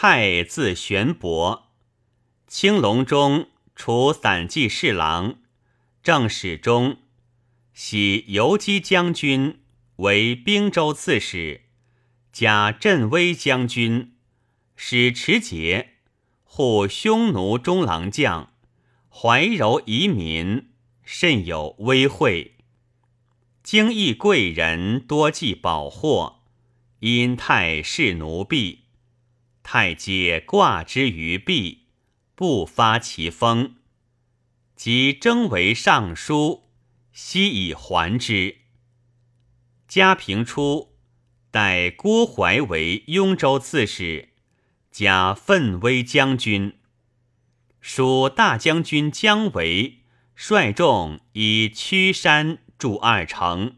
太字玄伯，青龙中除散骑侍郎，正史中喜游击将军，为兵州刺史，加镇威将军，使持节，护匈奴中郎将，怀柔移民，甚有威惠。经义贵人多寄宝货，因太侍奴婢。太皆挂之于壁，不发其风。即征为尚书，悉以还之。嘉平初，代郭淮为雍州刺史，加奋威将军。属大将军姜维率众以屈山筑二城，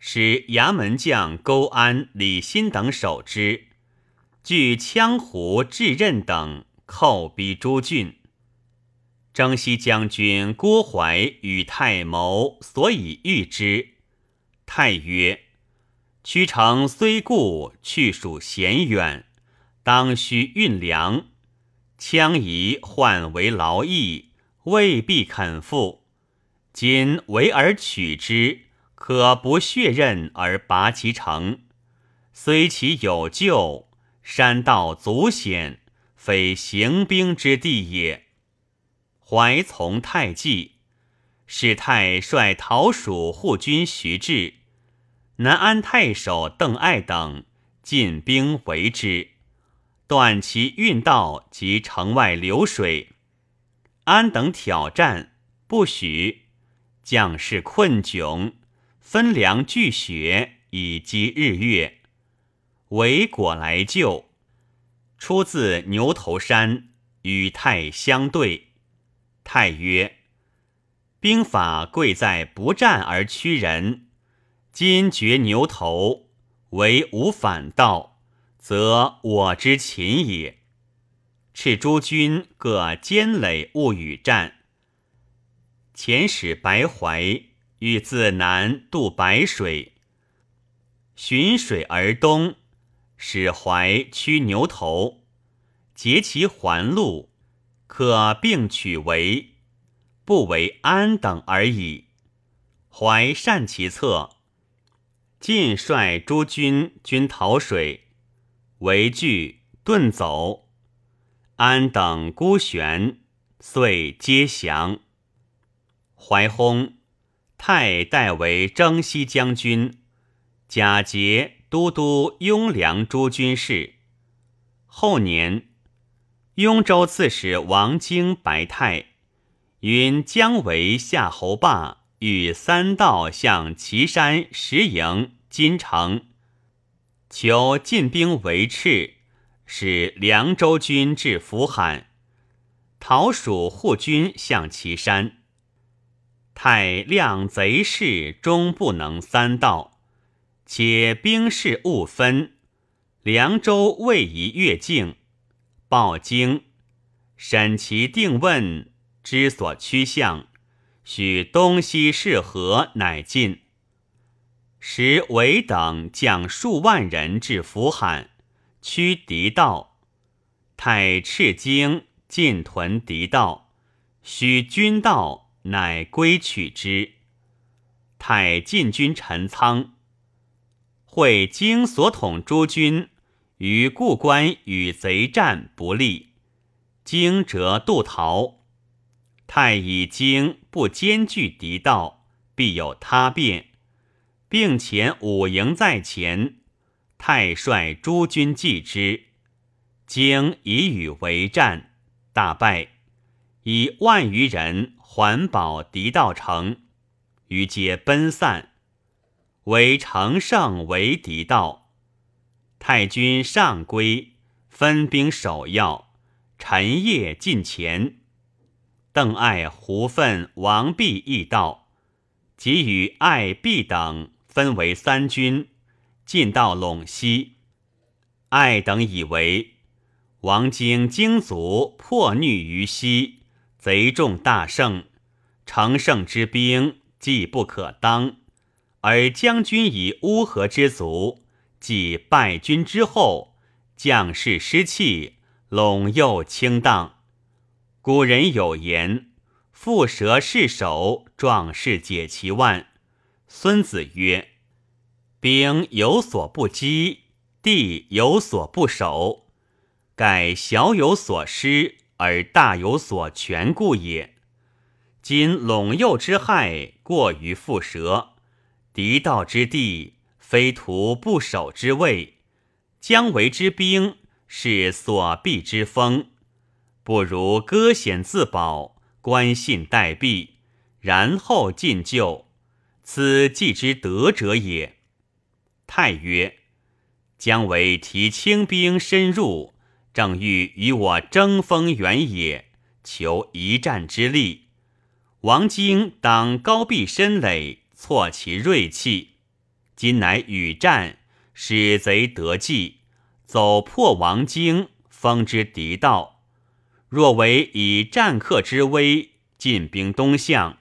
使衙门将勾安、李欣等守之。据羌胡、智任等叩逼诸郡，征西将军郭淮与太谋，所以御之。太曰：“屈城虽固，去属险远，当须运粮。羌夷患为劳役，未必肯复。今围而取之，可不血刃而拔其城。虽其有救。”山道阻险，非行兵之地也。怀从太纪，使太率陶蜀护军徐志、南安太守邓艾等进兵围之，断其运道及城外流水。安等挑战，不许。将士困窘，分粮聚血，以积日月。为果来救，出自牛头山，与太相对。太曰：“兵法贵在不战而屈人。今绝牛头，为无反道，则我之擒也。赤诸军各坚垒，勿与战。遣使白怀，欲自南渡白水，循水而东。”使怀驱牛头，截其环路，可并取为，不为安等而已。怀善其策，尽率诸军军逃水，为惧遁走。安等孤悬，遂皆降。怀薨，太代为征西将军，假节。都督雍凉诸军事。后年，雍州刺史王经白泰云姜维、夏侯霸与三道向岐山、石营、金城，求进兵围赤，使凉州军至扶罕。讨蜀护军向岐山，太量贼势，终不能三道。且兵士勿分，凉州未移越境，报京，审其定问，知所趋向，许东西适合，乃进。时韦等将数万人至扶罕，驱敌道，太赤京进屯敌道，许军道，乃归取之。太进军陈仓。会经所统诸军于故关与贼战不利，惊辄渡逃。太乙经不兼具敌道，必有他变，并遣五营在前，太率诸军继之。经以与为战，大败，以万余人环保敌道城，余皆奔散。为乘胜为敌道，太君上归，分兵守要，陈夜进前。邓艾、胡奋、王弼亦到，即与艾、弼等分为三军，进到陇西。艾等以为王经精卒破虐于西，贼众大胜，乘胜之兵既不可当。而将军以乌合之卒，即败军之后，将士失气，陇右倾荡。古人有言：“蝮蛇是首，壮士解其腕。”孙子曰：“兵有所不击，地有所不守，盖小有所失而大有所全故也。今陇右之害过于蝮蛇，敌道之地非徒不守之位，姜维之兵是所避之锋，不如割险自保，关信待毙，然后进救。”此计之得者也。太曰：“姜维提轻兵深入，正欲与我争锋远也，求一战之力。王荆当高壁深垒，挫其锐气。今乃与战，使贼得计，走破王京，封之敌道。若为以战客之威，进兵东向。”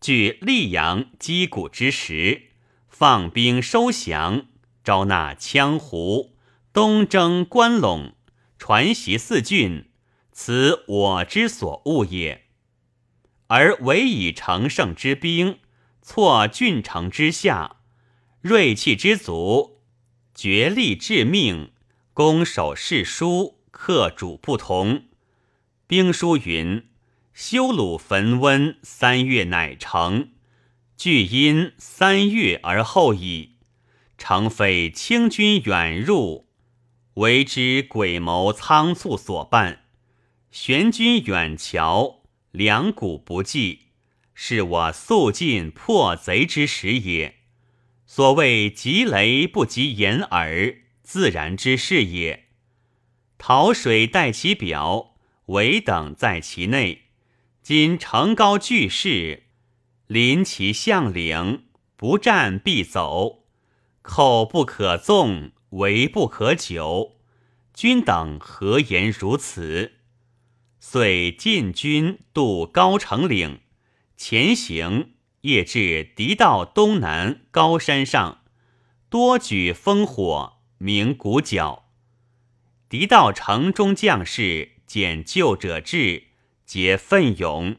据溧阳击鼓之时，放兵收降，招纳羌胡，东征关陇，传习四郡，此我之所恶也。而唯以乘胜之兵，挫郡城之下，锐气之足，决力致命，攻守势殊，克主不同。兵书云。修鲁焚温，三月乃成。据因三月而后已。诚非清军远入，为之鬼谋仓促所办。玄军远瞧，两股不济，是我速进破贼之时也。所谓急雷不及掩耳，自然之事也。桃水待其表，围等在其内。今城高巨势，临其向领，不战必走，寇不可纵，围不可久。君等何言如此？遂进军渡高城岭，前行，夜至敌道东南高山上，多举烽火，鸣鼓角。敌道城中将士见救者至。皆奋勇，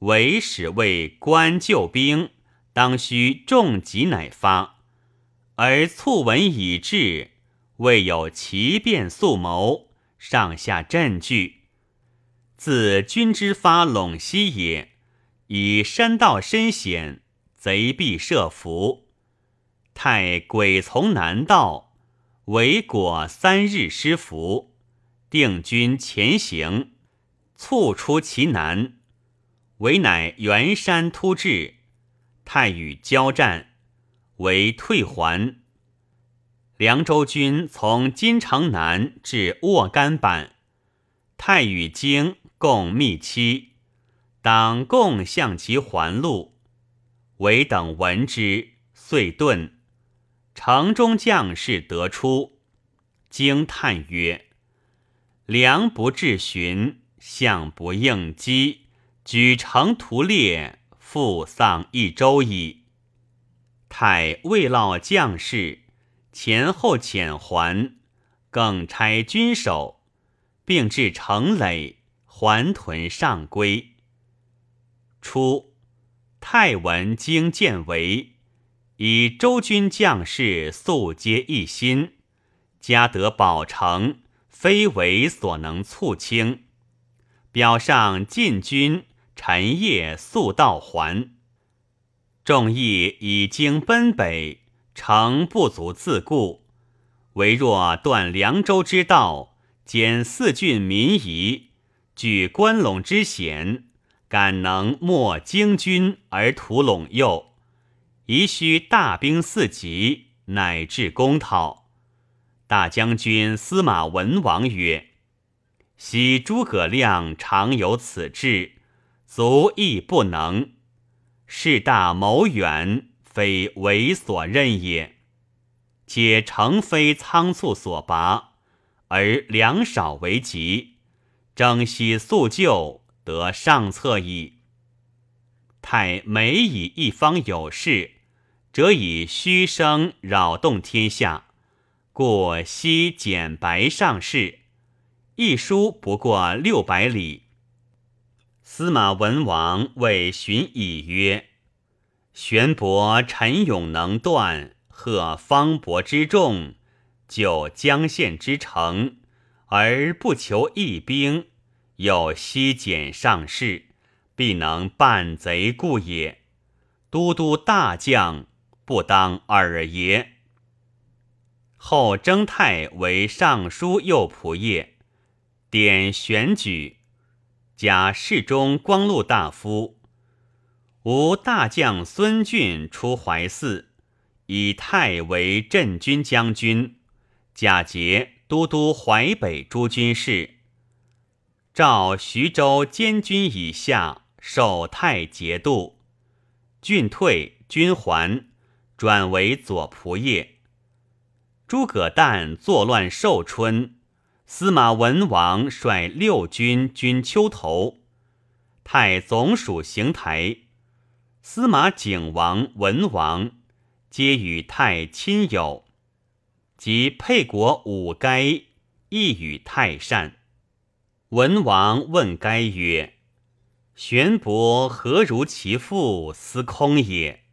唯使为官救兵，当须重疾乃发。而促闻已至，未有奇变速谋，上下震惧。自军之发陇西也，以山道深险，贼必设伏。太鬼从南道，为果三日失伏，定军前行。促出其南，为乃元山突至，太与交战，为退还。凉州军从金城南至沃甘坂，太与京共密期，当共向其还路。唯等闻之，遂遁。城中将士得出，惊叹曰：“良不至寻。”相不应机，举城屠猎，复丧一周矣。太未劳将士，前后遣还，更差军守，并至城垒，还屯上归。初，太文经见为，以周军将士素皆一心，加得保城，非为所能促轻。表上进军，陈夜速到还。众议已经奔北，诚不足自顾。唯若断凉州之道，兼四郡民夷，据关陇之险，敢能没京军而屠陇右，宜须大兵四级，乃至攻讨。大将军司马文王曰。昔诸葛亮常有此志，足亦不能。事大谋远，非为所任也。且诚非仓促所拔，而粮少为急，征西速救，得上策矣。太每以一方有事，则以虚声扰动天下，故悉简白上士。一书不过六百里。司马文王谓荀彧曰：“玄伯陈勇能断，贺方伯之众，救江县之城，而不求一兵，又悉简上士，必能办贼故也。都督大将，不当尔也。”后征泰为尚书右仆射。典选举，加侍中、光禄大夫。吴大将孙俊出淮泗，以太为镇军将军，假节都督淮北诸军事。召徐州监军以下，守太节度。郡退，军还，转为左仆射。诸葛诞作乱寿春。司马文王率六军军丘头，太总署行台。司马景王、文王皆与太亲友，及沛国五该亦与太善。文王问该曰：“玄伯何如其父司空也？”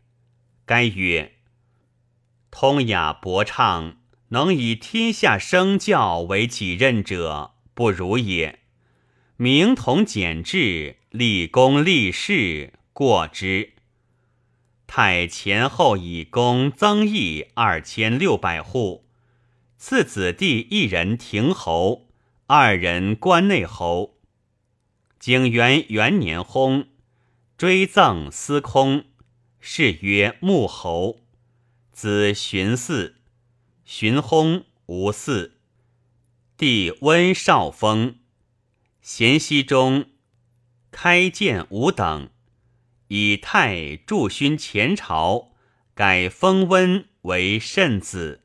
该曰：“通雅博畅。”能以天下生教为己任者，不如也。明同简制，立功立事，过之。太前后以功增邑二千六百户，赐子弟一人亭侯，二人关内侯。景元元年薨，追赠司空，谥曰穆侯，子荀嗣。荀薨，无嗣。弟温少封，咸熙中，开建五等，以太助勋前朝，改封温为慎子。